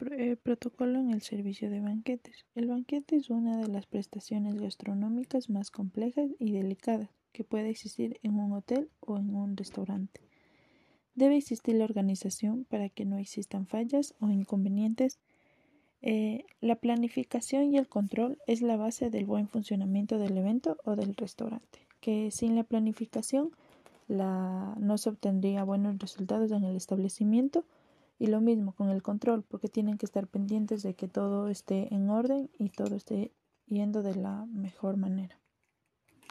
Eh, protocolo en el servicio de banquetes. El banquete es una de las prestaciones gastronómicas más complejas y delicadas que puede existir en un hotel o en un restaurante. Debe existir la organización para que no existan fallas o inconvenientes. Eh, la planificación y el control es la base del buen funcionamiento del evento o del restaurante, que sin la planificación la, no se obtendría buenos resultados en el establecimiento y lo mismo con el control, porque tienen que estar pendientes de que todo esté en orden y todo esté yendo de la mejor manera.